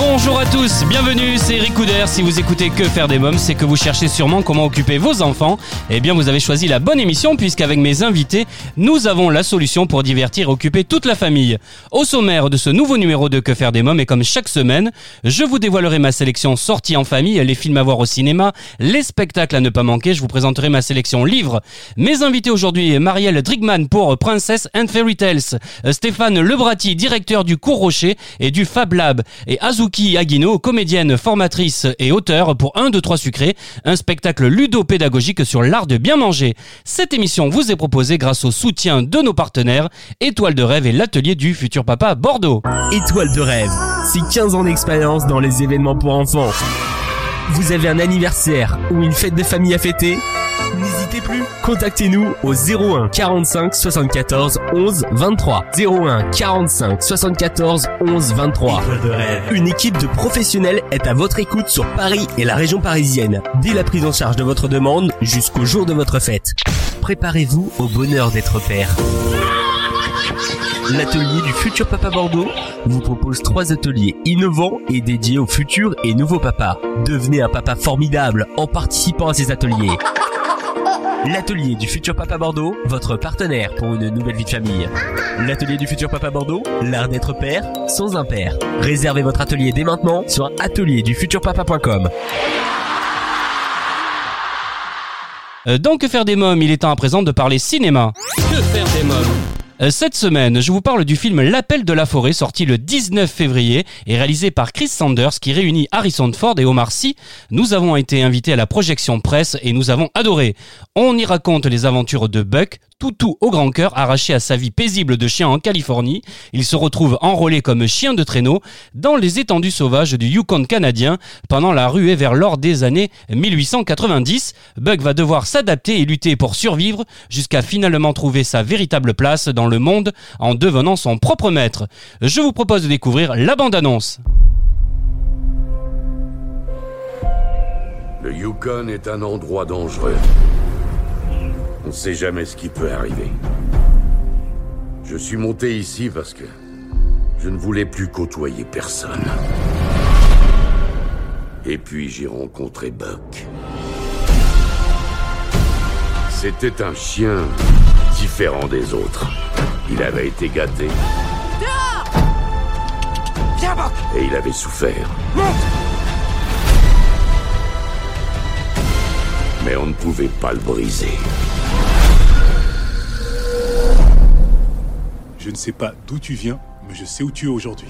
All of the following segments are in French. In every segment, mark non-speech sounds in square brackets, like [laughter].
Bonjour à tous, bienvenue, c'est Eric. Si vous écoutez Que faire des mômes, c'est que vous cherchez sûrement comment occuper vos enfants. Eh bien, vous avez choisi la bonne émission puisqu'avec mes invités, nous avons la solution pour divertir et occuper toute la famille. Au sommaire de ce nouveau numéro de Que faire des mômes et comme chaque semaine, je vous dévoilerai ma sélection sortie en famille, les films à voir au cinéma, les spectacles à ne pas manquer. Je vous présenterai ma sélection livres. Mes invités aujourd'hui, Marielle Drigman pour Princess and Fairy Tales, Stéphane Lebrati, directeur du Cours Rocher et du Fab Lab, et Azuki Agino, comédienne, formatrice et auteur pour 1, 2, 3 sucré, un spectacle ludo-pédagogique sur l'art de bien manger. Cette émission vous est proposée grâce au soutien de nos partenaires Étoile de rêve et l'atelier du futur papa Bordeaux. Étoile de rêve, c'est 15 ans d'expérience dans les événements pour enfants. Vous avez un anniversaire ou une fête de famille à fêter? Plus, contactez-nous au 01 45 74 11 23. 01 45 74 11 23. Une équipe de professionnels est à votre écoute sur Paris et la région parisienne, dès la prise en charge de votre demande jusqu'au jour de votre fête. Préparez-vous au bonheur d'être père. L'atelier du futur papa Bordeaux vous propose trois ateliers innovants et dédiés aux futurs et nouveaux papas. Devenez un papa formidable en participant à ces ateliers. L'atelier du futur papa Bordeaux, votre partenaire pour une nouvelle vie de famille. L'atelier du futur papa Bordeaux, l'art d'être père sans un père. Réservez votre atelier dès maintenant sur atelierdufuturpapa.com. Euh, Dans Que faire des mômes, il est temps à présent de parler cinéma. Que faire des mômes? Cette semaine, je vous parle du film L'appel de la forêt sorti le 19 février et réalisé par Chris Sanders qui réunit Harrison Ford et Omar Sy. Nous avons été invités à la projection presse et nous avons adoré. On y raconte les aventures de Buck, toutou au grand cœur, arraché à sa vie paisible de chien en Californie. Il se retrouve enrôlé comme chien de traîneau dans les étendues sauvages du Yukon canadien pendant la ruée vers l'or des années 1890. Buck va devoir s'adapter et lutter pour survivre jusqu'à finalement trouver sa véritable place dans le monde en devenant son propre maître. Je vous propose de découvrir la bande-annonce. Le Yukon est un endroit dangereux. On ne sait jamais ce qui peut arriver. Je suis monté ici parce que je ne voulais plus côtoyer personne. Et puis j'ai rencontré Buck. C'était un chien différent des autres. Il avait été gâté. Et il avait souffert. Mais on ne pouvait pas le briser. Je ne sais pas d'où tu viens, mais je sais où tu es aujourd'hui.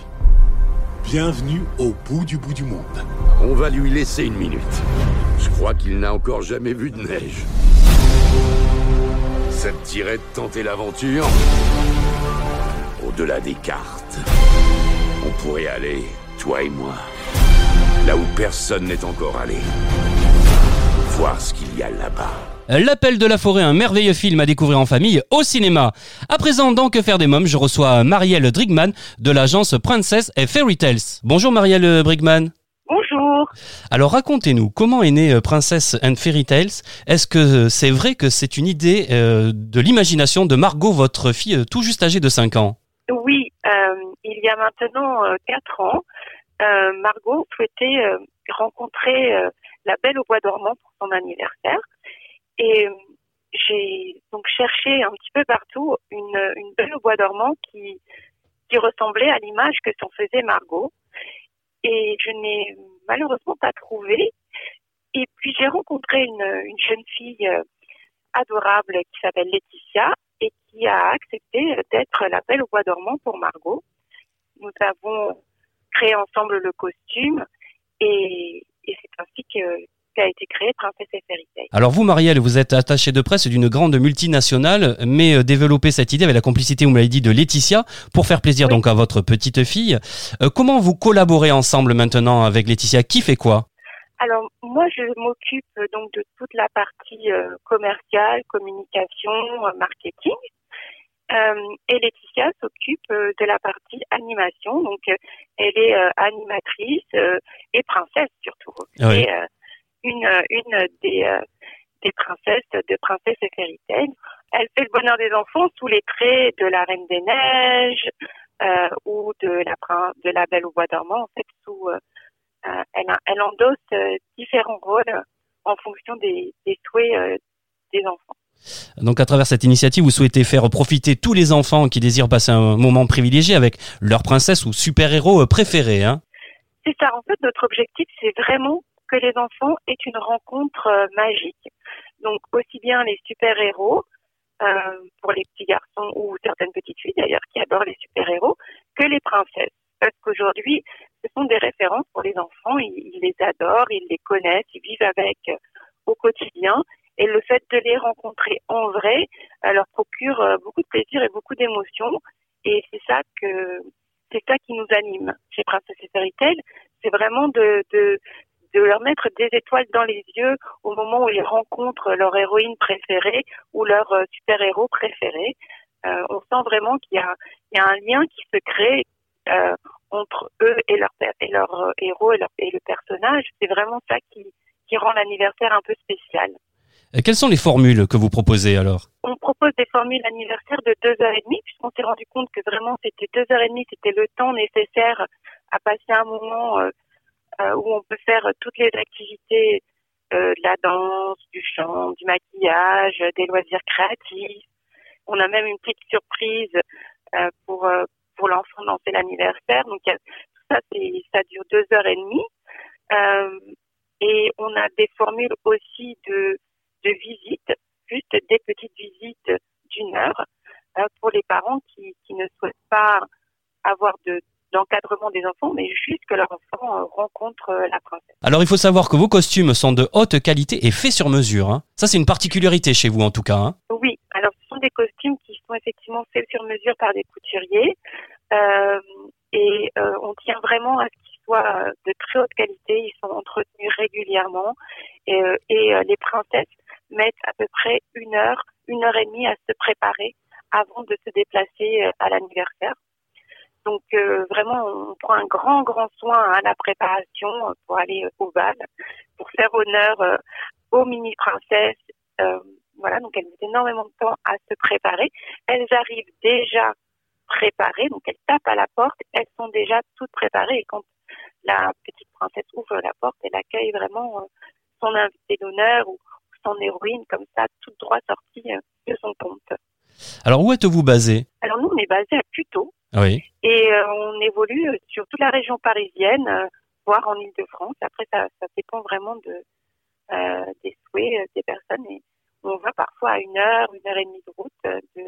Bienvenue au bout du bout du monde. On va lui laisser une minute. Je crois qu'il n'a encore jamais vu de neige. Ça te dirait de tenter l'aventure Au-delà des cartes. On pourrait aller, toi et moi, là où personne n'est encore allé. Voir ce qu'il y a là-bas. L'appel de la forêt, un merveilleux film à découvrir en famille au cinéma. À présent, dans Que faire des mômes, je reçois Marielle Drigman de l'agence Princess et Fairy Tales. Bonjour Marielle Drigman. Bonjour. Alors racontez-nous, comment est née euh, Princess and Fairy Tales? Est-ce que c'est vrai que c'est une idée euh, de l'imagination de Margot, votre fille euh, tout juste âgée de 5 ans? Oui, euh, il y a maintenant euh, quatre ans, Margot souhaitait rencontrer la Belle au Bois dormant pour son anniversaire. Et euh, j'ai donc cherché un petit peu partout une, Belle au Bois dormant qui, ressemblait à l'image que s'en faisait Margot. Et je n'ai malheureusement pas trouvé. Et puis j'ai rencontré une, une jeune fille euh, adorable qui s'appelle Laetitia et qui a accepté d'être la Belle au Bois dormant pour Margot. Nous avons créé ensemble le costume et c'est ainsi que qu'a été créé Princesse et Fairy. Alors vous Marielle, vous êtes attachée de presse d'une grande multinationale, mais euh, développez cette idée avec la complicité, vous m'avez dit, de Laetitia, pour faire plaisir Oui. donc à votre petite fille. Euh, comment vous collaborez ensemble maintenant avec Laetitia? Qui fait quoi? Alors moi, je m'occupe euh, donc de toute la partie euh, commerciale, communication, marketing. Euh, et Laetitia s'occupe euh, de la partie animation. Donc euh, elle est animatrice et princesse surtout. Ah oui. Et une euh, une des euh, des princesses de Princesse et Fairy Tail. Elle fait le bonheur des enfants sous les traits de la Reine des Neiges euh, ou de la de la Belle au Bois dormant. En fait, sous euh, euh, elle, elle endosse différents rôles en fonction des, des souhaits euh, des enfants. Donc à travers cette initiative, vous souhaitez faire profiter tous les enfants qui désirent passer un moment privilégié avec leur princesse ou super-héros préféré. Hein? C'est ça. En fait, notre objectif, c'est vraiment que les enfants aient une rencontre euh, magique. Donc, aussi bien les super-héros, euh, pour les petits garçons ou certaines petites filles d'ailleurs qui adorent les super-héros, que les princesses. Parce qu'aujourd'hui, ce sont des références pour les enfants. Ils, les adorent, ils les connaissent, ils vivent avec euh, au quotidien. Et le fait de les rencontrer en vrai leur procure beaucoup de plaisir et beaucoup d'émotions. Et c'est ça que c'est ça qui nous anime chez Princesse et Fairy Tail. C'est vraiment de de leur mettre des étoiles dans les yeux au moment où ils rencontrent leur héroïne préférée ou leur euh, super-héros préféré. Euh, on sent vraiment qu'il y a, il y a un lien qui se crée euh, entre eux et leur, et leur héros et, leur, et le personnage. C'est vraiment ça qui, qui rend l'anniversaire un peu spécial. Euh, Quelles sont les formules que vous proposez alors? On propose des formules anniversaires de deux heures et demie, puisqu'on s'est rendu compte que vraiment c'était deux heures et demie, c'était le temps nécessaire à passer un moment euh, où on peut faire toutes les activités euh, de la danse, du chant, du maquillage, des loisirs créatifs. On a même une petite surprise euh, pour euh, pour l'enfant danser l'anniversaire. Donc tout ça, ça dure deux heures et demie. Euh, et on a des formules aussi de de visite, juste des petites visites d'une heure euh, pour les parents qui, qui ne souhaitent pas avoir de d'encadrement des enfants, mais juste que leur enfant euh, rencontre euh, la princesse. Alors il faut savoir que vos costumes sont de haute qualité et faits sur mesure. hein. Ça c'est une particularité chez vous en tout cas. hein. Oui, alors ce sont des costumes qui sont effectivement faits sur mesure par des couturiers euh, et euh, on tient vraiment à ce qu'ils soient euh, de très haute qualité. Ils sont entretenus régulièrement et, euh, et euh, les princesses mettent à peu près une heure, une heure et demie à se préparer avant de se déplacer à l'anniversaire. Donc euh, vraiment, on prend un grand, grand soin à la préparation euh, pour aller euh, au bal, pour faire honneur euh, aux mini-princesses. Euh, voilà, donc elles mettent énormément de temps à se préparer. Elles arrivent déjà préparées, donc elles tapent à la porte, elles sont déjà toutes préparées. Et quand la petite princesse ouvre la porte, elle accueille vraiment son invité d'honneur ou son héroïne comme ça, toute droit sortie de son compte. Alors où êtes-vous basé Alors nous, on est basé à Puteaux. Oui. Et euh, on évolue sur toute la région parisienne, euh, voire en Ile-de-France. Après, ça, ça dépend vraiment de, euh, des souhaits des personnes. Et on va parfois à une heure, une heure et demie de route de,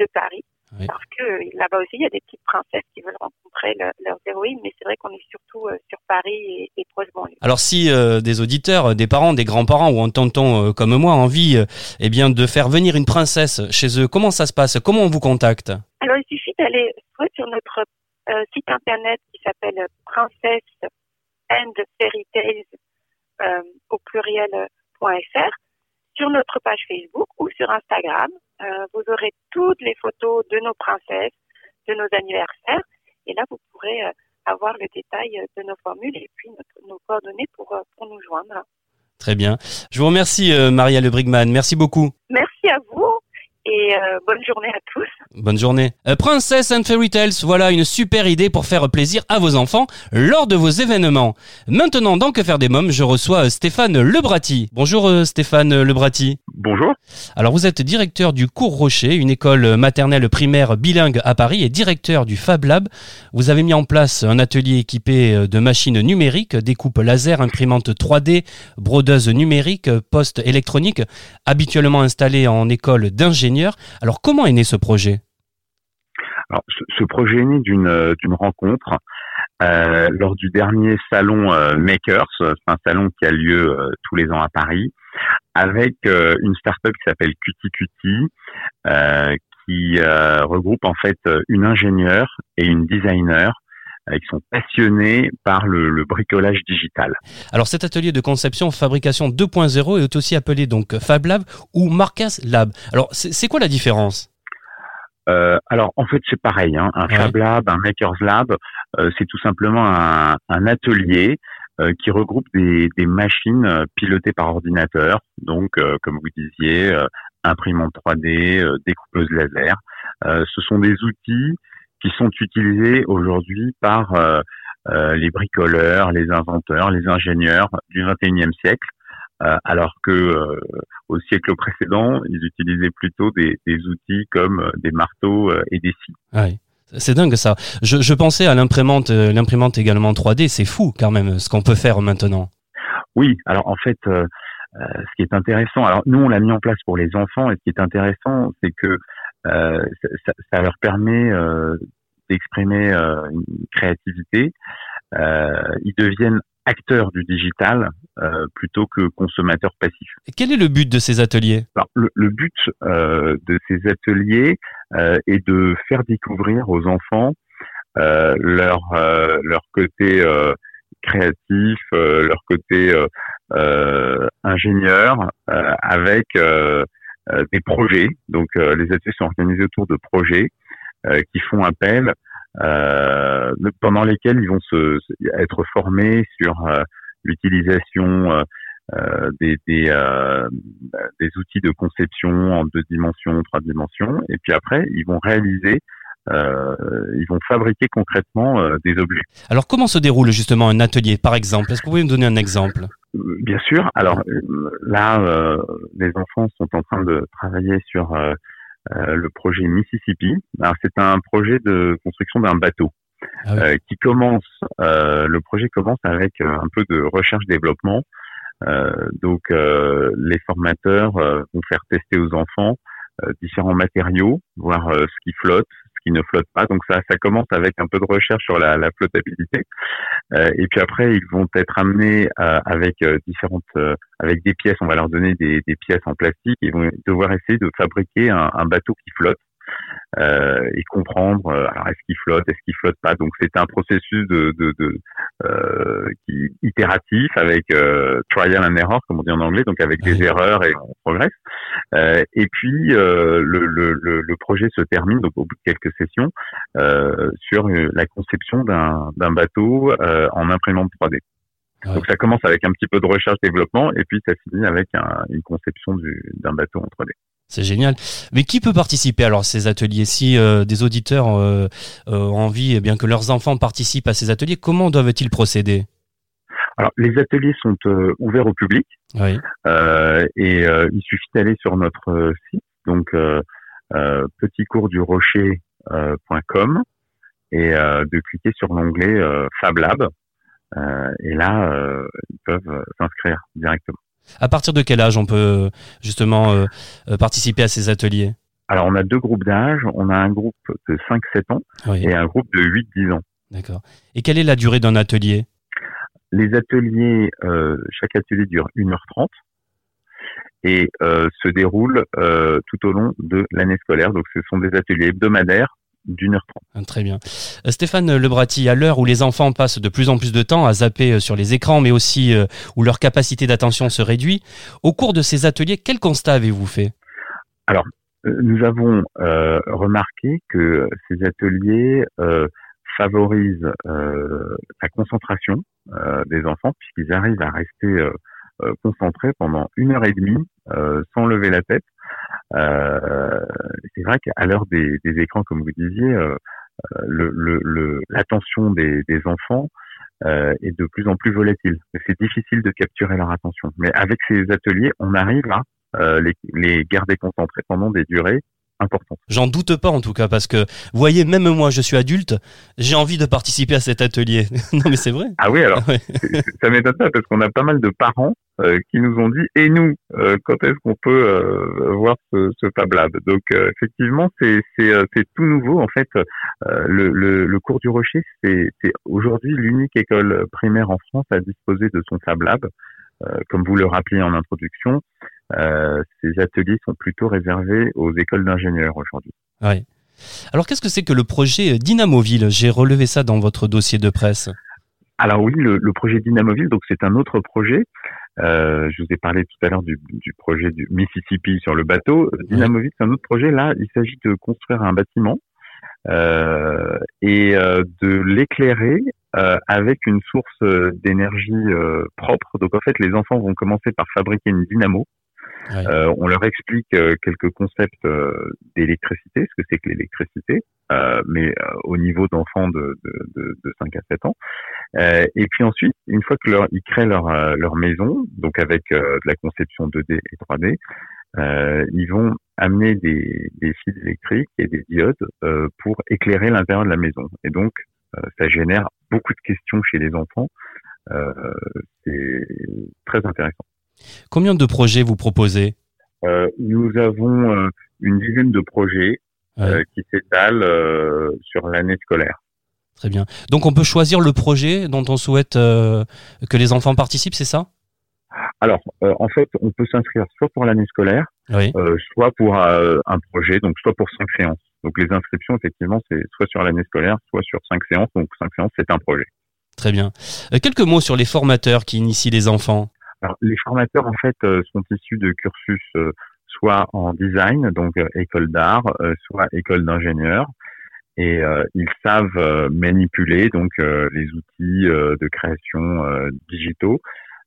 de Paris. Oui. Parce que là-bas aussi, il y a des petites princesses qui veulent rencontrer le- leurs héroïnes. Mais c'est vrai qu'on est surtout euh, sur Paris et, et proche banlieue. Alors si euh, des auditeurs, des parents, des grands-parents ou un tonton euh, comme moi envie euh, eh bien, de faire venir une princesse chez eux, comment ça se passe? Comment on vous contacte? Alors, il suffit d'aller soit sur notre euh, site internet qui s'appelle Princess and Fairy Tales euh, au pluriel.fr, sur notre page Facebook ou sur Instagram. Euh, vous aurez toutes les photos de nos princesses, de nos anniversaires, et là, vous pourrez euh, avoir le détail euh, de nos formules et puis notre- nos coordonnées pour, euh, pour nous joindre. Très bien. Je vous remercie euh, Maria Le Brigman. Merci beaucoup. Merci à vous euh, bonne journée à tous. Bonne journée. Euh, Princess and Fairy Tales, voilà une super idée pour faire plaisir à vos enfants lors de vos événements. Maintenant, dans Que faire des mômes, je reçois euh, Stéphane Lebrati. Bonjour Stéphane Lebrati. Bonjour. Alors vous êtes directeur du Cours Rocher, une école maternelle primaire bilingue à Paris et directeur du Fab Lab. Vous avez mis en place un atelier équipé euh, de machines numériques, découpe laser, imprimante 3D, brodeuse numérique, poste électronique, habituellement installé en école d'ingénieurs. Alors comment est né ce projet? Alors, ce, ce projet est né d'une euh, d'une rencontre euh, lors du dernier salon euh, Makers. C'est un salon qui a lieu euh, tous les ans à Paris, avec euh, une start-up qui s'appelle Cutie Cutie, euh, qui euh, regroupe en fait une ingénieure et une designer qui sont passionnés par le, le, bricolage digital. Alors cet atelier de conception fabrication 2.0 est aussi appelé donc Fab Lab ou Marcas Lab. Alors c'est quoi la différence? Euh, alors en fait c'est pareil, hein, un Fab Lab, un Makers Lab, euh, c'est tout simplement un, un atelier euh, qui regroupe des, des, machines pilotées par ordinateur, donc comme vous disiez, imprimante 3D, découpeuse laser. ce sont des outils qui sont utilisés aujourd'hui par les bricoleurs, les inventeurs, les ingénieurs du 21e siècle euh, alors que euh, au siècle précédent, ils utilisaient plutôt des, outils comme euh, des marteaux et des scies. Ouais. C'est dingue ça. Je, pensais à l'imprimante, l'imprimante également 3D. C'est fou quand même ce qu'on peut faire maintenant. Oui. Alors en fait, ce qui est intéressant, alors nous on l'a mis en place pour les enfants et ce qui est intéressant, c'est que ça, ça, leur permet d'exprimer une créativité. ils deviennent acteurs du digital euh, plutôt que consommateurs passifs. quel est le but de ces ateliers? Alors, le, le, but euh, de ces ateliers euh, est de faire découvrir aux enfants euh, leur euh, leur côté créatif, leur côté ingénieur, avec des projets. Donc, les ateliers sont organisés autour de projets qui font appel euh, pendant lesquels ils vont se, être formés sur euh, l'utilisation euh, des, des, des, outils de conception en deux dimensions, trois dimensions, et puis après ils vont réaliser euh, ils vont fabriquer concrètement euh, des objets. Alors comment se déroule justement un atelier par exemple? Est-ce que vous pouvez me donner un exemple? Bien sûr. Alors là, les enfants sont en train de travailler sur le projet Mississippi. c'est un projet de construction d'un bateau. Ah euh, qui commence, euh, le projet commence avec un peu de recherche-développement. donc, les formateurs vont faire tester aux enfants différents matériaux, voir ce qui flotte, qui ne flottent pas. Donc ça, ça commence avec un peu de recherche sur la, flottabilité. Euh, et puis après, ils vont être amenés euh, avec euh, différentes, avec des pièces. On va leur donner des, pièces en plastique. Ils vont devoir essayer de fabriquer un bateau qui flotte. Euh, et comprendre euh, alors est-ce qu'il flotte, est-ce qu'il flotte pas. Donc c'est un processus de, de, de euh, qui, itératif avec euh, trial and error comme on dit en anglais, donc avec des erreurs et on progresse. et puis le, le, le, projet se termine donc au bout de quelques sessions sur la conception d'un bateau en imprimante 3D. Donc ça commence avec un petit peu de recherche-développement et puis ça finit avec un, une conception d'un bateau en 3D. C'est génial. Mais qui peut participer alors à ces ateliers Si euh, des auditeurs euh, euh, ont envie eh bien que leurs enfants participent à ces ateliers, comment doivent-ils procéder? Alors les ateliers sont ouverts au public oui. et il suffit d'aller sur notre site, donc petitcoursdurocher.com et de cliquer sur l'onglet Fab Lab euh, et là, euh, ils peuvent s'inscrire directement. À partir de quel âge on peut justement participer à ces ateliers? Alors on a deux groupes d'âge. On a un groupe de 5-7 ans et un groupe de 8-10 ans. D'accord. Et quelle est la durée d'un atelier? Les ateliers, chaque atelier dure 1h30 et se déroule tout au long de l'année scolaire. Donc ce sont des ateliers hebdomadaires d'une heure trente. Ah, très bien. Euh, Stéphane Lebratti, à l'heure où les enfants passent de plus en plus de temps à zapper euh, sur les écrans, mais aussi euh, où leur capacité d'attention se réduit, au cours de ces ateliers, quel constat avez-vous fait? Alors, nous avons remarqué que ces ateliers favorisent la concentration des enfants puisqu'ils arrivent à rester concentrés pendant une heure et demie sans lever la tête c'est vrai qu'à l'heure des, écrans, comme vous disiez, euh, le, l'attention des, des, enfants euh, est de plus en plus volatile. C'est difficile de capturer leur attention. Mais avec ces ateliers, on arrive à les, les garder concentrés pendant des durées J'en doute pas en tout cas parce que, vous voyez, même moi, je suis adulte, j'ai envie de participer à cet atelier. [laughs] non mais c'est vrai. Ah oui, alors [laughs] ça m'étonne pas parce qu'on a pas mal de parents euh, qui nous ont dit et nous, euh, quand est-ce qu'on peut euh, voir ce, ce Fab Lab? Donc effectivement, c'est c'est tout nouveau en fait. Le, le, le, cours du Rocher, c'est aujourd'hui l'unique école primaire en France à disposer de son Fab Lab. comme vous le rappeliez en introduction, ces ateliers sont plutôt réservés aux écoles d'ingénieurs aujourd'hui. Ouais. Alors qu'est-ce que c'est que le projet Dynamoville? J'ai relevé ça dans votre dossier de presse. Alors oui, le, le projet Dynamoville, donc c'est un autre projet. Euh, je vous ai parlé tout à l'heure du, du, projet du Mississippi sur le bateau. Dynamoville, c'est un autre projet. Là, il s'agit de construire un bâtiment euh, et euh, de l'éclairer euh, avec une source d'énergie propre. Donc en fait, les enfants vont commencer par fabriquer une dynamo euh, on leur explique euh, quelques concepts euh, d'électricité, ce que c'est que l'électricité, mais au niveau d'enfants de, de, de, 5 à 7 ans. et puis ensuite, une fois que leur, ils créent leur, leur maison, donc avec de la conception 2D et 3D, ils vont amener des, des fils électriques et des diodes pour éclairer l'intérieur de la maison. Et donc, ça génère beaucoup de questions chez les enfants. c'est très intéressant. Combien de projets vous proposez? Euh, Nous avons euh, une dizaine de projets euh, qui s'étalent sur l'année scolaire. Très bien. Donc on peut choisir le projet dont on souhaite que les enfants participent, c'est ça? Alors, en fait, on peut s'inscrire soit pour l'année scolaire, soit pour un projet, donc soit pour cinq séances. Donc les inscriptions, effectivement, c'est soit sur l'année scolaire, soit sur cinq séances. Donc cinq séances, c'est un projet. Très bien. quelques mots sur les formateurs qui initient les enfants. Alors, les formateurs, en fait, euh, sont issus de cursus euh, soit en design, donc euh, école d'art, soit école d'ingénieur, et ils savent manipuler donc les outils de création digitaux,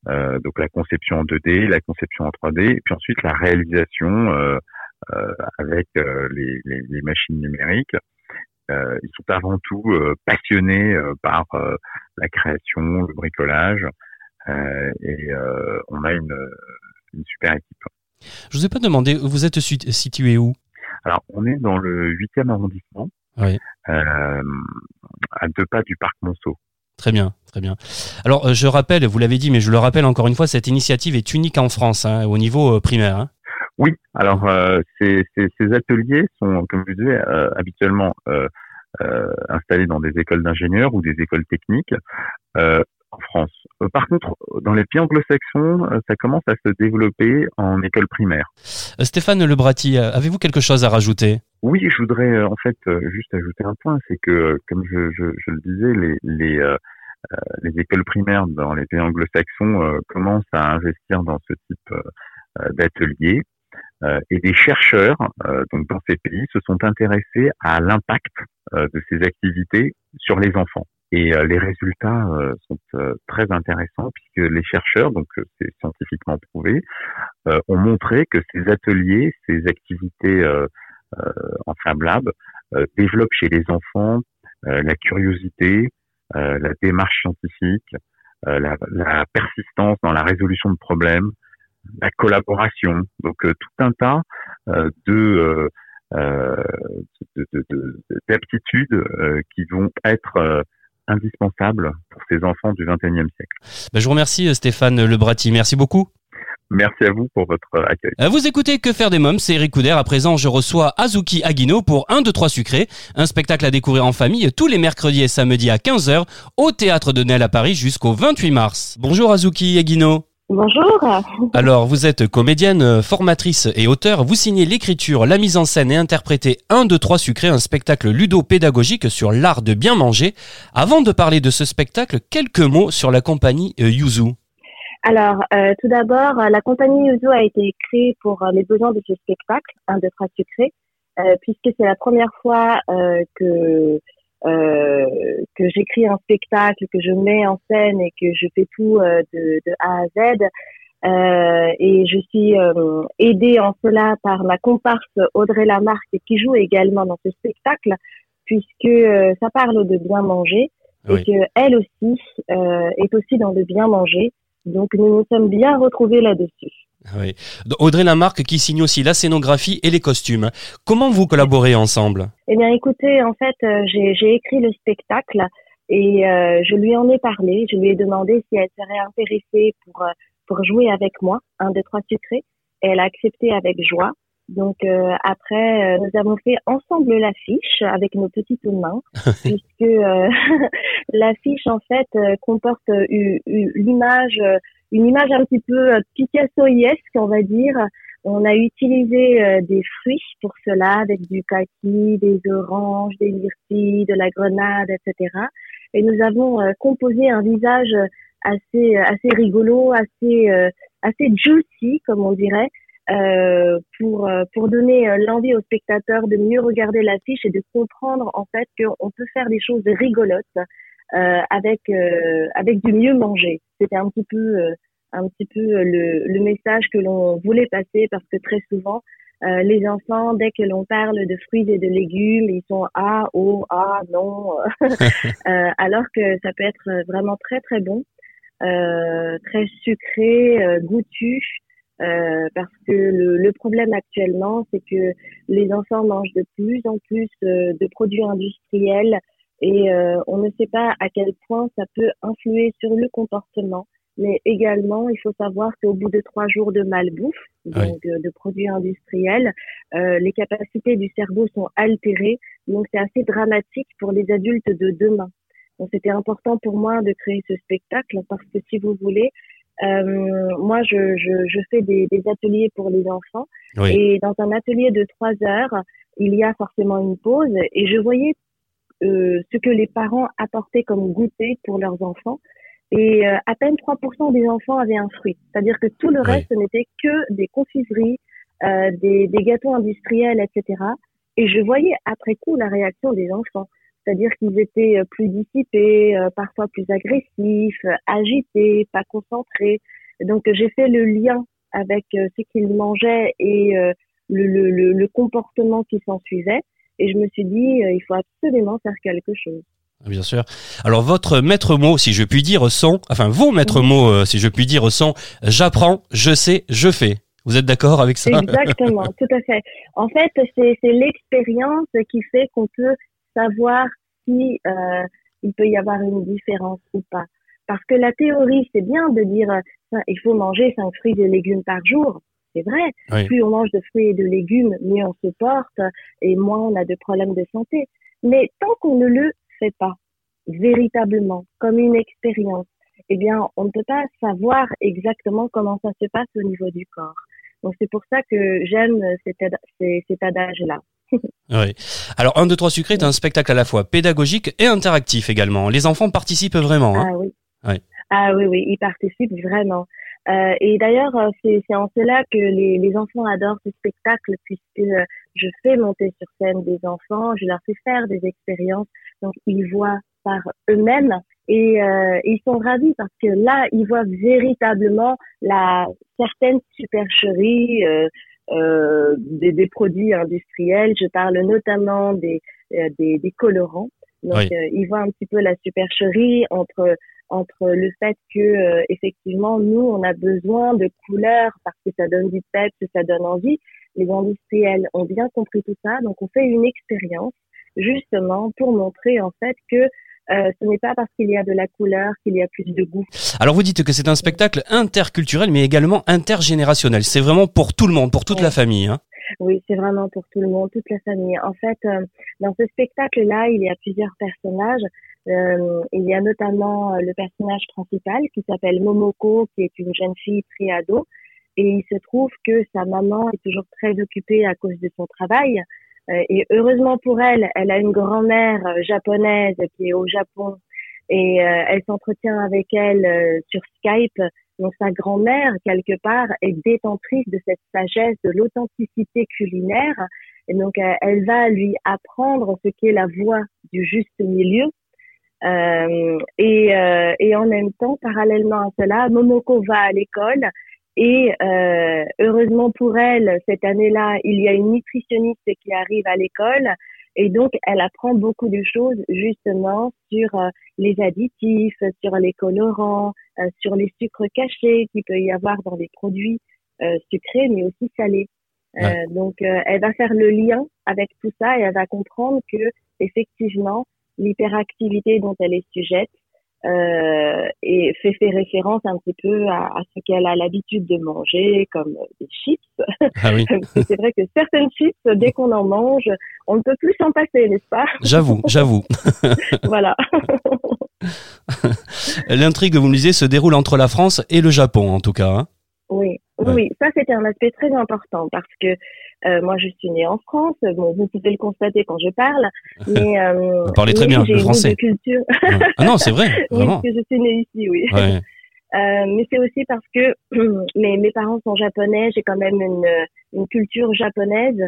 donc la conception en 2D, la conception en 3D, et puis ensuite la réalisation avec les, les, les, machines numériques. ils sont avant tout passionnés par la création, le bricolage, euh, et euh, on a une, une super équipe. Je vous ai pas demandé, vous êtes situé où? Alors, on est dans le 8e arrondissement, oui. euh, à deux pas du parc Monceau. Très bien, très bien. Alors, euh, je rappelle, vous l'avez dit, mais je le rappelle encore une fois, cette initiative est unique en France, hein, au niveau primaire. Hein. Oui, alors euh, ces, ces, ces, ateliers sont, comme je disais, euh, habituellement euh, installés dans des écoles d'ingénieurs ou des écoles techniques en France. Euh, par contre, dans les pays anglo-saxons, euh, ça commence à se développer en école primaire. Euh, Stéphane Lebratti, avez-vous quelque chose à rajouter? Oui, je voudrais en fait juste ajouter un point, c'est que, comme je, je, je, le disais, les, les, les écoles primaires dans les pays anglo-saxons commencent à investir dans ce type d'ateliers. et des chercheurs donc dans ces pays se sont intéressés à l'impact de ces activités sur les enfants. Et euh, les résultats euh, sont euh, très intéressants puisque les chercheurs, donc c'est scientifiquement prouvé, ont montré que ces ateliers, ces activités en Fab Lab développent chez les enfants la curiosité, la démarche scientifique, la, la, persistance dans la résolution de problèmes, la collaboration, donc tout un tas de d'aptitudes qui vont être indispensable pour ces enfants du XXIe siècle. Ben, je vous remercie Stéphane Lebratti, merci beaucoup. Merci à vous pour votre accueil. Euh, vous écoutez Que faire des mômes, c'est Eric Couder. À présent, je reçois Azuki Aguino pour 1, 2, 3 sucrés, un spectacle à découvrir en famille tous les mercredis et samedis à 15h au Théâtre de Nel à Paris jusqu'au 28 mars. Bonjour Azuki Aguino. Bonjour. Alors, vous êtes comédienne, formatrice et auteur. Vous signez l'écriture, la mise en scène et interprétez 1, 2, 3 sucré, un spectacle ludo-pédagogique sur l'art de bien manger. Avant de parler de ce spectacle, quelques mots sur la compagnie euh, Yuzu. Alors, euh, tout d'abord, la compagnie Yuzu a été créée pour euh, les besoins de ce spectacle, 1, 2, 3 sucré, puisque c'est la première fois que euh, que j'écris un spectacle, que je mets en scène et que je fais tout euh, de, de, A à Z. Euh, et je suis euh, aidée en cela par ma comparse Audrey Lamarque qui joue également dans ce spectacle puisque ça parle de bien manger et que elle aussi est aussi dans le bien manger. Donc nous nous sommes bien retrouvés là-dessus. Oui. Audrey Lamarque qui signe aussi la scénographie et les costumes. Comment vous collaborez ensemble? Eh bien, écoutez, en fait, euh, j'ai écrit le spectacle et euh, je lui en ai parlé. Je lui ai demandé si elle serait intéressée pour euh, pour jouer avec moi, un des trois sucrés. Et elle a accepté avec joie. Donc après, nous avons fait ensemble l'affiche avec nos petites mains, [laughs] puisque [laughs] l'affiche en fait comporte l'image une image un petit peu euh, Picassoesque, on va dire, On a utilisé euh, des fruits pour cela, avec du kaki, des oranges, des myrtilles, de la grenade, etc. Et nous avons euh, composé un visage assez assez rigolo, assez assez juicy, comme on dirait, euh, pour pour donner l'envie aux spectateurs de mieux regarder l'affiche et de comprendre en fait qu'on peut faire des choses rigolotes euh, avec avec du mieux manger. C'était un petit peu un petit peu euh, le, le message que l'on voulait passer parce que très souvent, euh, les enfants, dès que l'on parle de fruits et de légumes, ils sont ah, oh, ah, non, [laughs] euh, alors que ça peut être vraiment très très bon, euh, très sucré, euh, goûtu, parce que le, le problème actuellement, c'est que les enfants mangent de plus en plus de produits industriels et on ne sait pas à quel point ça peut influer sur le comportement mais également, il faut savoir qu'au bout de trois jours de malbouffe, donc de, produits industriels, euh, les capacités du cerveau sont altérées. Donc, c'est assez dramatique pour les adultes de demain. Donc, c'était important pour moi de créer ce spectacle parce que, si vous voulez, euh, moi, je, je, je fais des, des, ateliers pour les enfants. Et dans un atelier de trois heures, il y a forcément une pause. Et je voyais euh, ce que les parents apportaient comme goûter pour leurs enfants. Et euh, à peine 3% des enfants avaient un fruit. C'est-à-dire que tout le reste n'était que des confiseries, euh, des, des, gâteaux industriels, etc. Et je voyais après coup la réaction des enfants. C'est-à-dire qu'ils étaient euh, plus dissipés, euh, parfois plus agressifs, agités, pas concentrés. Donc j'ai fait le lien avec ce qu'ils mangeaient et le, le, le, comportement qui s'en suivait. Et je me suis dit, il faut absolument faire quelque chose. Bien sûr. Alors votre maître mot, si je puis dire, sont, enfin vos maîtres mots, euh, si je puis dire, sont j'apprends, je sais, je fais. Vous êtes d'accord avec ça? Exactement, tout à fait. En fait, c'est l'expérience qui fait qu'on peut savoir si euh, il peut y avoir une différence ou pas. Parce que la théorie, c'est bien de dire euh, il faut manger cinq fruits et légumes par jour. C'est vrai. Plus on mange de fruits et de légumes, mieux on se porte et moins on a de problèmes de santé. Mais tant qu'on ne le fait pas véritablement comme une expérience, eh bien, on ne peut pas savoir exactement comment ça se passe au niveau du corps. Donc, c'est pour ça que j'aime cet, cet adage-là. [laughs] oui. Alors, 1, 2, 3 sucré est un spectacle à la fois pédagogique et interactif également. Les enfants participent vraiment. Hein. ah oui. Ah oui, oui, ils participent vraiment. Euh, et d'ailleurs, euh, c'est en cela que les, les, enfants adorent ce spectacle, puisque euh, je fais monter sur scène des enfants, je leur fais faire des expériences, donc ils voient par eux-mêmes et euh, ils sont ravis parce que là, ils voient véritablement la certaine supercherie euh, euh, des, des, produits industriels. Je parle notamment des, des, des colorants. Donc, ils voient un petit peu la supercherie entre entre le fait que euh, effectivement nous on a besoin de couleurs parce que ça donne du pep, que ça donne envie. Les industriels ont bien compris tout ça, donc on fait une expérience justement pour montrer en fait que euh, ce n'est pas parce qu'il y a de la couleur qu'il y a plus de goût. Alors vous dites que c'est un spectacle interculturel mais également intergénérationnel. C'est vraiment pour tout le monde, pour toute la famille. Hein oui, c'est vraiment pour tout le monde, toute la famille. En fait, euh, dans ce spectacle-là, il y a plusieurs personnages. Euh, il y a notamment euh, le personnage principal qui s'appelle Momoko, qui est une jeune fille triado. Et il se trouve que sa maman est toujours très occupée à cause de son travail. Et heureusement pour elle, elle a une grand-mère japonaise qui est au Japon et elle s'entretient avec elle sur Skype. Donc sa grand-mère, quelque part, est détentrice de cette sagesse, de l'authenticité culinaire. Et donc elle va lui apprendre ce qu'est la voie du juste milieu. Euh, et, euh, et en même temps, parallèlement à cela, Momoko va à l'école. Et euh, heureusement pour elle, cette année-là, il y a une nutritionniste qui arrive à l'école et donc elle apprend beaucoup de choses justement sur euh, les additifs, sur les colorants, euh, sur les sucres cachés qu'il peut y avoir dans les produits sucrés mais aussi salés. donc elle va faire le lien avec tout ça et elle va comprendre que effectivement l'hyperactivité dont elle est sujette euh, et fait, fait référence un petit peu à, à ce qu'elle a l'habitude de manger, comme des chips. [laughs] Ah oui. c'est vrai que certaines chips, dès qu'on en mange, on ne peut plus s'en passer, n'est-ce pas? J'avoue, j'avoue. [laughs] [laughs] voilà. L'intrigue, vous me disiez, se déroule entre la France et le Japon, en tout cas. Hein? Oui, Ouais. Oui, ça c'était un aspect très important parce que euh, moi je suis née en France. Bon, vous pouvez le constater quand je parle, [laughs] mais euh, Vous parlez très bien le français. culture. [laughs] Ah non, c'est vrai, [laughs] oui, vraiment. parce que je suis née ici, oui. Ouais. Euh, mais c'est aussi parce que [clears throat] mes, mes parents sont japonais, j'ai quand même une, une culture japonaise.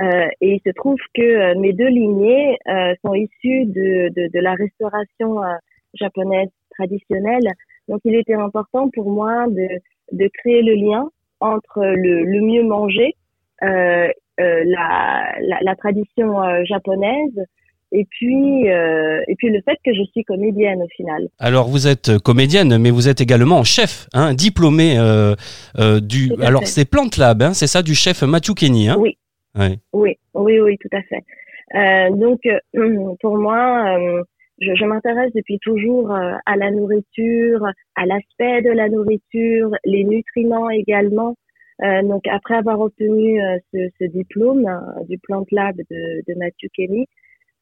Euh, et il se trouve que euh, mes deux lignées euh, sont issues de, de, de la restauration euh, japonaise traditionnelle. Donc il était important pour moi de, de créer le lien entre le, le mieux manger, la, la, la tradition euh, japonaise, et puis euh, et puis le fait que je suis comédienne au final. Alors vous êtes comédienne, mais vous êtes également chef, hein, diplômé euh, euh, du. Alors c'est Plant Lab, hein, c'est ça, du chef Mathieu Kenny. Hein? Oui. Ouais. Oui, oui, oui, tout à fait. Euh, donc, euh, pour moi, euh, je, je m'intéresse depuis toujours euh, à la nourriture, à l'aspect de la nourriture, les nutriments également. Euh, donc, après avoir obtenu euh, ce, ce diplôme euh, du Plant Lab de, de Mathieu Kenny,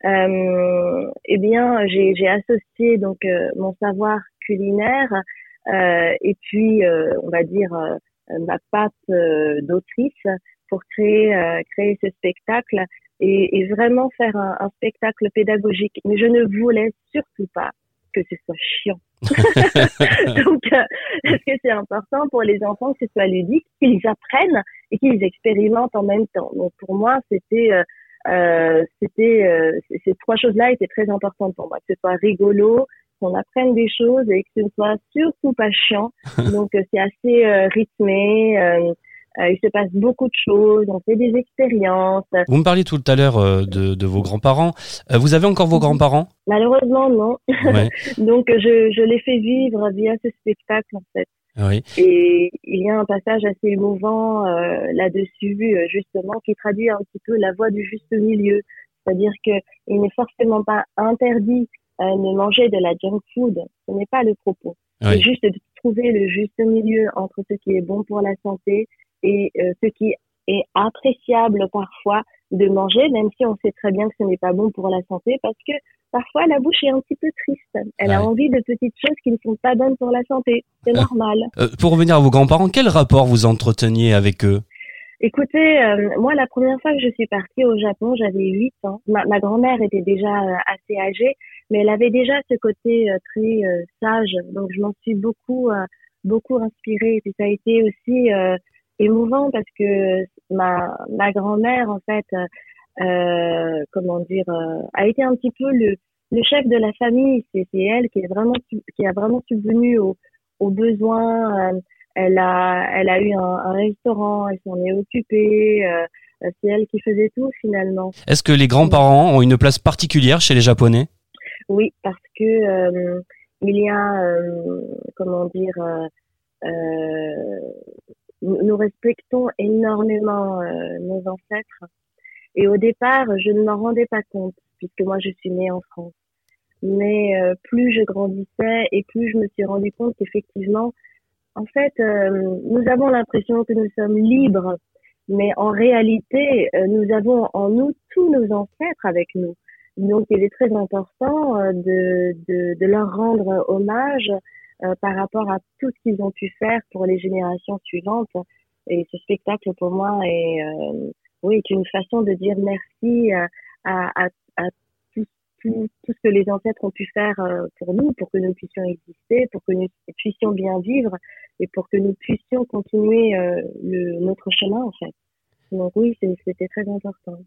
euh, eh bien, j'ai associé donc mon savoir culinaire et puis, on va dire, ma patte d'autrice pour créer créer ce spectacle et, et vraiment faire un, un spectacle pédagogique. Mais je ne voulais surtout pas que ce soit chiant. [laughs] Donc, euh, parce que c'est important pour les enfants que ce soit ludique, qu'ils apprennent et qu'ils expérimentent en même temps? Donc, pour moi, c'était euh, euh, c'était euh, ces trois choses-là étaient très importantes pour moi, que ce soit rigolo, qu'on apprenne des choses et que ce ne soit surtout pas chiant. [laughs] Donc, euh, c'est assez euh, rythmé. Euh, il se passe beaucoup de choses, on fait des expériences. Vous me parliez tout à l'heure euh, de, de vos grands-parents. Euh, vous avez encore vos grands-parents? Malheureusement, non. Ouais. [laughs] Donc, je, je les fais vivre via ce spectacle, en fait. Oui. Et il y a un passage assez émouvant euh, là-dessus, euh, justement, qui traduit un petit peu la voie du juste milieu. C'est-à-dire qu'il n'est forcément pas interdit euh, de manger de la junk food. Ce n'est pas le propos. Oui. C'est juste de trouver le juste milieu entre ce qui est bon pour la santé et euh, ce qui est appréciable parfois de manger, même si on sait très bien que ce n'est pas bon pour la santé, parce que parfois la bouche est un petit peu triste. Elle a envie de petites choses qui ne sont pas bonnes pour la santé. C'est Ah. normal. Euh, pour revenir à vos grands-parents, quel rapport vous entreteniez avec eux? Écoutez, euh, moi, la première fois que je suis partie au Japon, j'avais 8 ans. Ma, ma grand-mère était déjà euh, assez âgée, mais elle avait déjà ce côté euh, très euh, sage. Donc, je m'en suis beaucoup, euh, beaucoup inspirée. Et puis, ça a été aussi euh, émouvant parce que ma, ma grand-mère, en fait, euh, euh, comment dire, euh, a été un petit peu le, le chef de la famille. C'est elle qui est vraiment, qui a vraiment subvenu aux, aux besoins. euh, elle a, elle a eu un, un restaurant, elle s'en est occupée. euh, c'est elle qui faisait tout finalement. Est-ce que les grands-parents ont une place particulière chez les Japonais? Oui, parce que euh, il y a, euh, comment dire, euh, euh, nous respectons énormément euh, nos ancêtres. Et au départ, je ne m'en rendais pas compte puisque moi je suis née en France. Mais euh, plus je grandissais et plus je me suis rendu compte qu'effectivement, en fait, euh, nous avons l'impression que nous sommes libres, mais en réalité, euh, nous avons en nous tous nos ancêtres avec nous. Donc, il est très important euh, de, de, de leur rendre hommage euh, par rapport à tout ce qu'ils ont pu faire pour les générations suivantes. Et ce spectacle, pour moi, est, euh, oui, est une façon de dire merci à, à, à, tout, tout, tout ce que les ancêtres ont pu faire euh, pour nous, pour que nous puissions exister, pour que nous puissions bien vivre et pour que nous puissions continuer euh, le, notre chemin, en fait. Donc oui, c'était très important.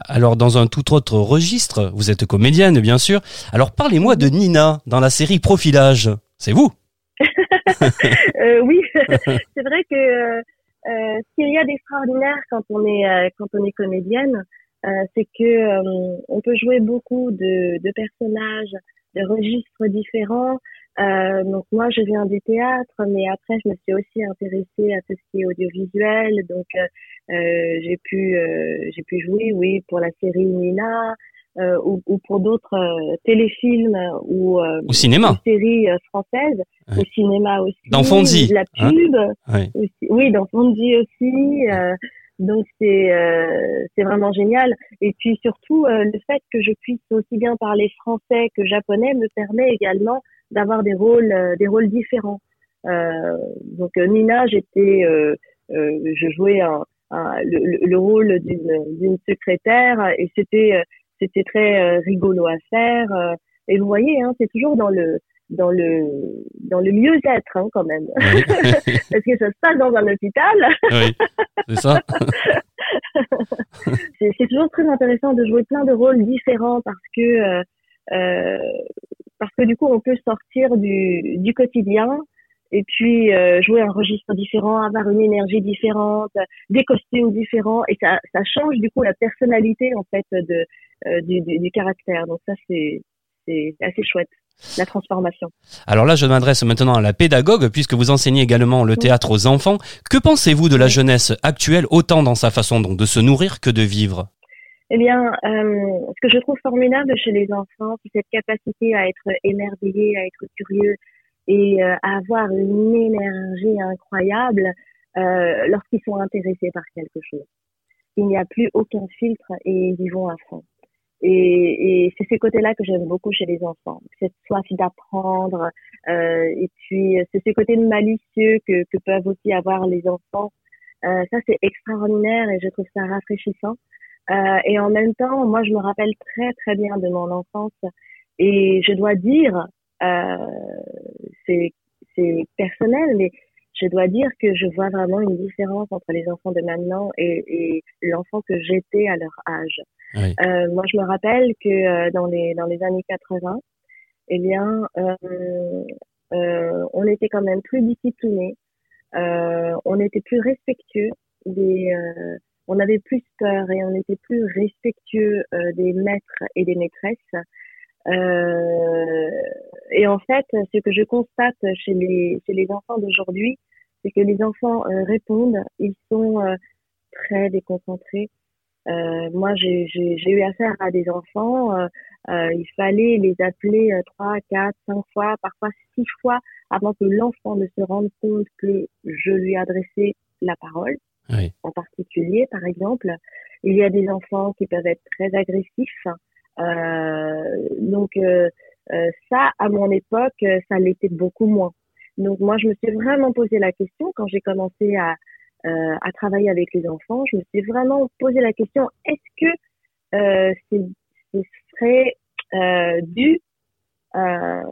Alors, dans un tout autre registre, vous êtes comédienne, bien sûr. Alors, parlez-moi de Nina dans la série Profilage. C'est vous [laughs] Euh, oui, [laughs] c'est vrai que euh, euh, ce qu'il y a d'extraordinaire quand on est euh, quand on est comédienne, c'est que on peut jouer beaucoup de, de personnages, de registres différents. Donc moi, je viens du théâtre, mais après, je me suis aussi intéressée à ce qui est audiovisuel. Donc j'ai pu j'ai pu jouer, oui, pour la série Nina. Euh, ou, ou pour d'autres euh, téléfilms ou, euh, Au cinéma. ou séries euh, françaises, Ouais. au cinéma aussi, Dans Fonzie, la hein pub, Ouais. aussi. oui, dans Fonzie aussi. euh, donc c'est euh, c'est vraiment génial. Et puis surtout euh, le fait que je puisse aussi bien parler français que japonais me permet également d'avoir des rôles euh, des rôles différents. Euh, donc Nina, j'étais euh, je jouais un, le, le, rôle d'une secrétaire et c'était c'était très rigolo à faire. et vous voyez, hein, c'est toujours dans le dans le dans le mieux-être hein, quand même. [laughs] Parce que ça se passe dans un hôpital. Oui c'est ça. [laughs] C'est toujours très intéressant de jouer plein de rôles différents parce que euh, euh, parce que du coup on peut sortir du du quotidien et puis euh, jouer un registre différent, avoir une énergie différente, des costumes différents, et ça, ça change du coup la personnalité en fait de euh, du, du, du, caractère. Donc ça c'est c'est assez chouette la transformation. Alors là, je m'adresse maintenant à la pédagogue, puisque vous enseignez également le théâtre aux enfants. Que pensez-vous de la jeunesse actuelle, autant dans sa façon donc de se nourrir que de vivre? Eh bien, euh, ce que je trouve formidable chez les enfants, c'est cette capacité à être émerveillé, à être curieux et euh, avoir une énergie incroyable euh, lorsqu'ils sont intéressés par quelque chose. Il n'y a plus aucun filtre et ils y vont à fond. Et, et c'est ces côtés-là que j'aime beaucoup chez les enfants, cette soif d'apprendre, euh, et puis c'est ces côtés malicieux que, que peuvent aussi avoir les enfants. Euh, ça, c'est extraordinaire et je trouve ça rafraîchissant. Euh, et en même temps, moi, je me rappelle très très bien de mon enfance et je dois dire, euh, c'est personnel, mais je dois dire que je vois vraiment une différence entre les enfants de maintenant et, et l'enfant que j'étais à leur âge. Euh, moi, je me rappelle que euh, dans les dans les années 80, eh bien, euh, euh, on était quand même plus disciplinés, euh, on était plus respectueux des, on avait plus peur et on était plus respectueux des maîtres et des maîtresses. Et en fait, ce que je constate chez les chez les enfants d'aujourd'hui, c'est que les enfants euh, répondent, ils sont euh, très déconcentrés. Euh, moi, j'ai eu affaire à des enfants, il fallait les appeler trois, quatre, cinq fois, parfois six fois avant que l'enfant ne se rende compte que je lui adressais la parole. En particulier, par exemple, il y a des enfants qui peuvent être très agressifs. Donc ça, à mon époque, ça l'était beaucoup moins. Donc moi, je me suis vraiment posé la question quand j'ai commencé à, euh, à travailler avec les enfants. Je me suis vraiment posé la question est-ce que euh, ce serait euh, dû euh,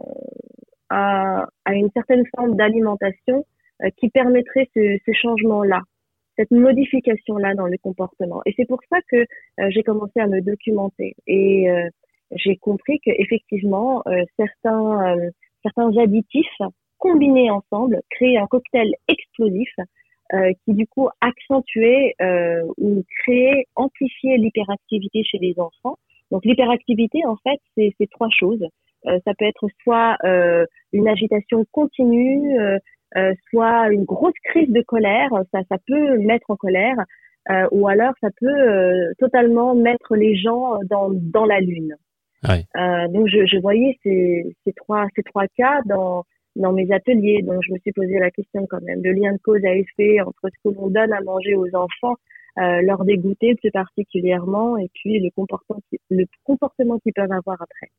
à, à, une certaine forme d'alimentation euh, qui permettrait ce, ce changement-là, cette modification-là dans le comportement. Et c'est pour ça que euh, j'ai commencé à me documenter et j'ai compris que effectivement certains certains additifs combiner ensemble, créer un cocktail explosif euh, qui du coup accentuait euh, ou créait, amplifiait l'hyperactivité chez les enfants. Donc l'hyperactivité, en fait, c'est trois choses. Euh, ça peut être soit euh, une agitation continue, euh, euh, soit une grosse crise de colère, ça, ça peut mettre en colère, ou alors ça peut totalement mettre les gens dans, dans la lune. Ouais. donc je, je voyais ces, ces, trois, ces trois cas dans, dans mes ateliers. Donc, je me suis posé la question quand même, le lien de cause à effet entre ce que l'on donne à manger aux enfants, euh, leur dégoûter plus particulièrement, et puis le comportement, le comportement qu'ils peuvent avoir après.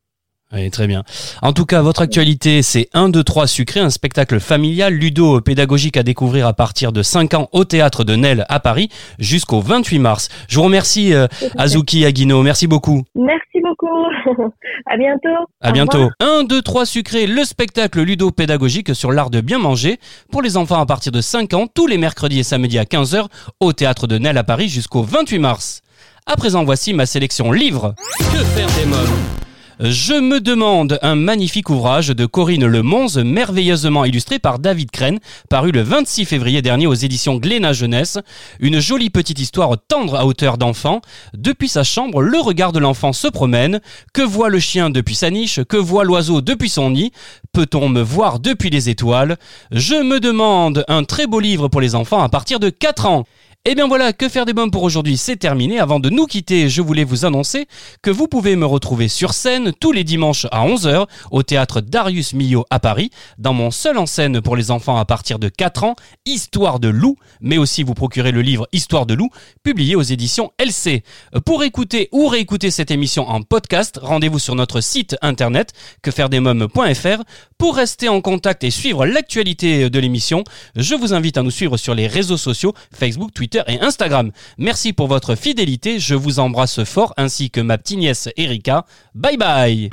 Oui, très bien. En tout cas, votre actualité, c'est 1, 2, 3 sucré, un spectacle familial, ludo-pédagogique à découvrir à partir de 5 ans au théâtre de Nel à Paris jusqu'au 28 mars. Je vous remercie, euh, Azuki Aguino. Merci beaucoup. Merci beaucoup. [laughs] à bientôt. À bientôt. 1, 2, 3 sucré, le spectacle ludo-pédagogique sur l'art de bien manger pour les enfants à partir de 5 ans, tous les mercredis et samedis à 15h au théâtre de Nel à Paris jusqu'au 28 mars. À présent, voici ma sélection livre. Que faire des mômes? Je me demande un magnifique ouvrage de Corinne Lemonze, merveilleusement illustré par David Crène, paru le 26 février dernier aux éditions Glénat Jeunesse. Une jolie petite histoire tendre à hauteur d'enfant. Depuis sa chambre, le regard de l'enfant se promène. Que voit le chien depuis sa niche? Que voit l'oiseau depuis son nid? Peut-on me voir depuis les étoiles? Je me demande un très beau livre pour les enfants à partir de 4 ans. Et bien voilà, que faire des mômes pour aujourd'hui, c'est terminé. Avant de nous quitter, je voulais vous annoncer que vous pouvez me retrouver sur scène tous les dimanches à 11h au théâtre Darius Milhaud à Paris, dans mon seul en scène pour les enfants à partir de 4 ans, Histoire de loup, mais aussi vous procurer le livre Histoire de loup, publié aux éditions LC. Pour écouter ou réécouter cette émission en podcast, rendez-vous sur notre site internet quefairedesmoms.fr. Pour rester en contact et suivre l'actualité de l'émission, je vous invite à nous suivre sur les réseaux sociaux Facebook, Et Instagram. Merci pour votre fidélité, je vous embrasse fort ainsi que ma petite nièce Erika. Bye bye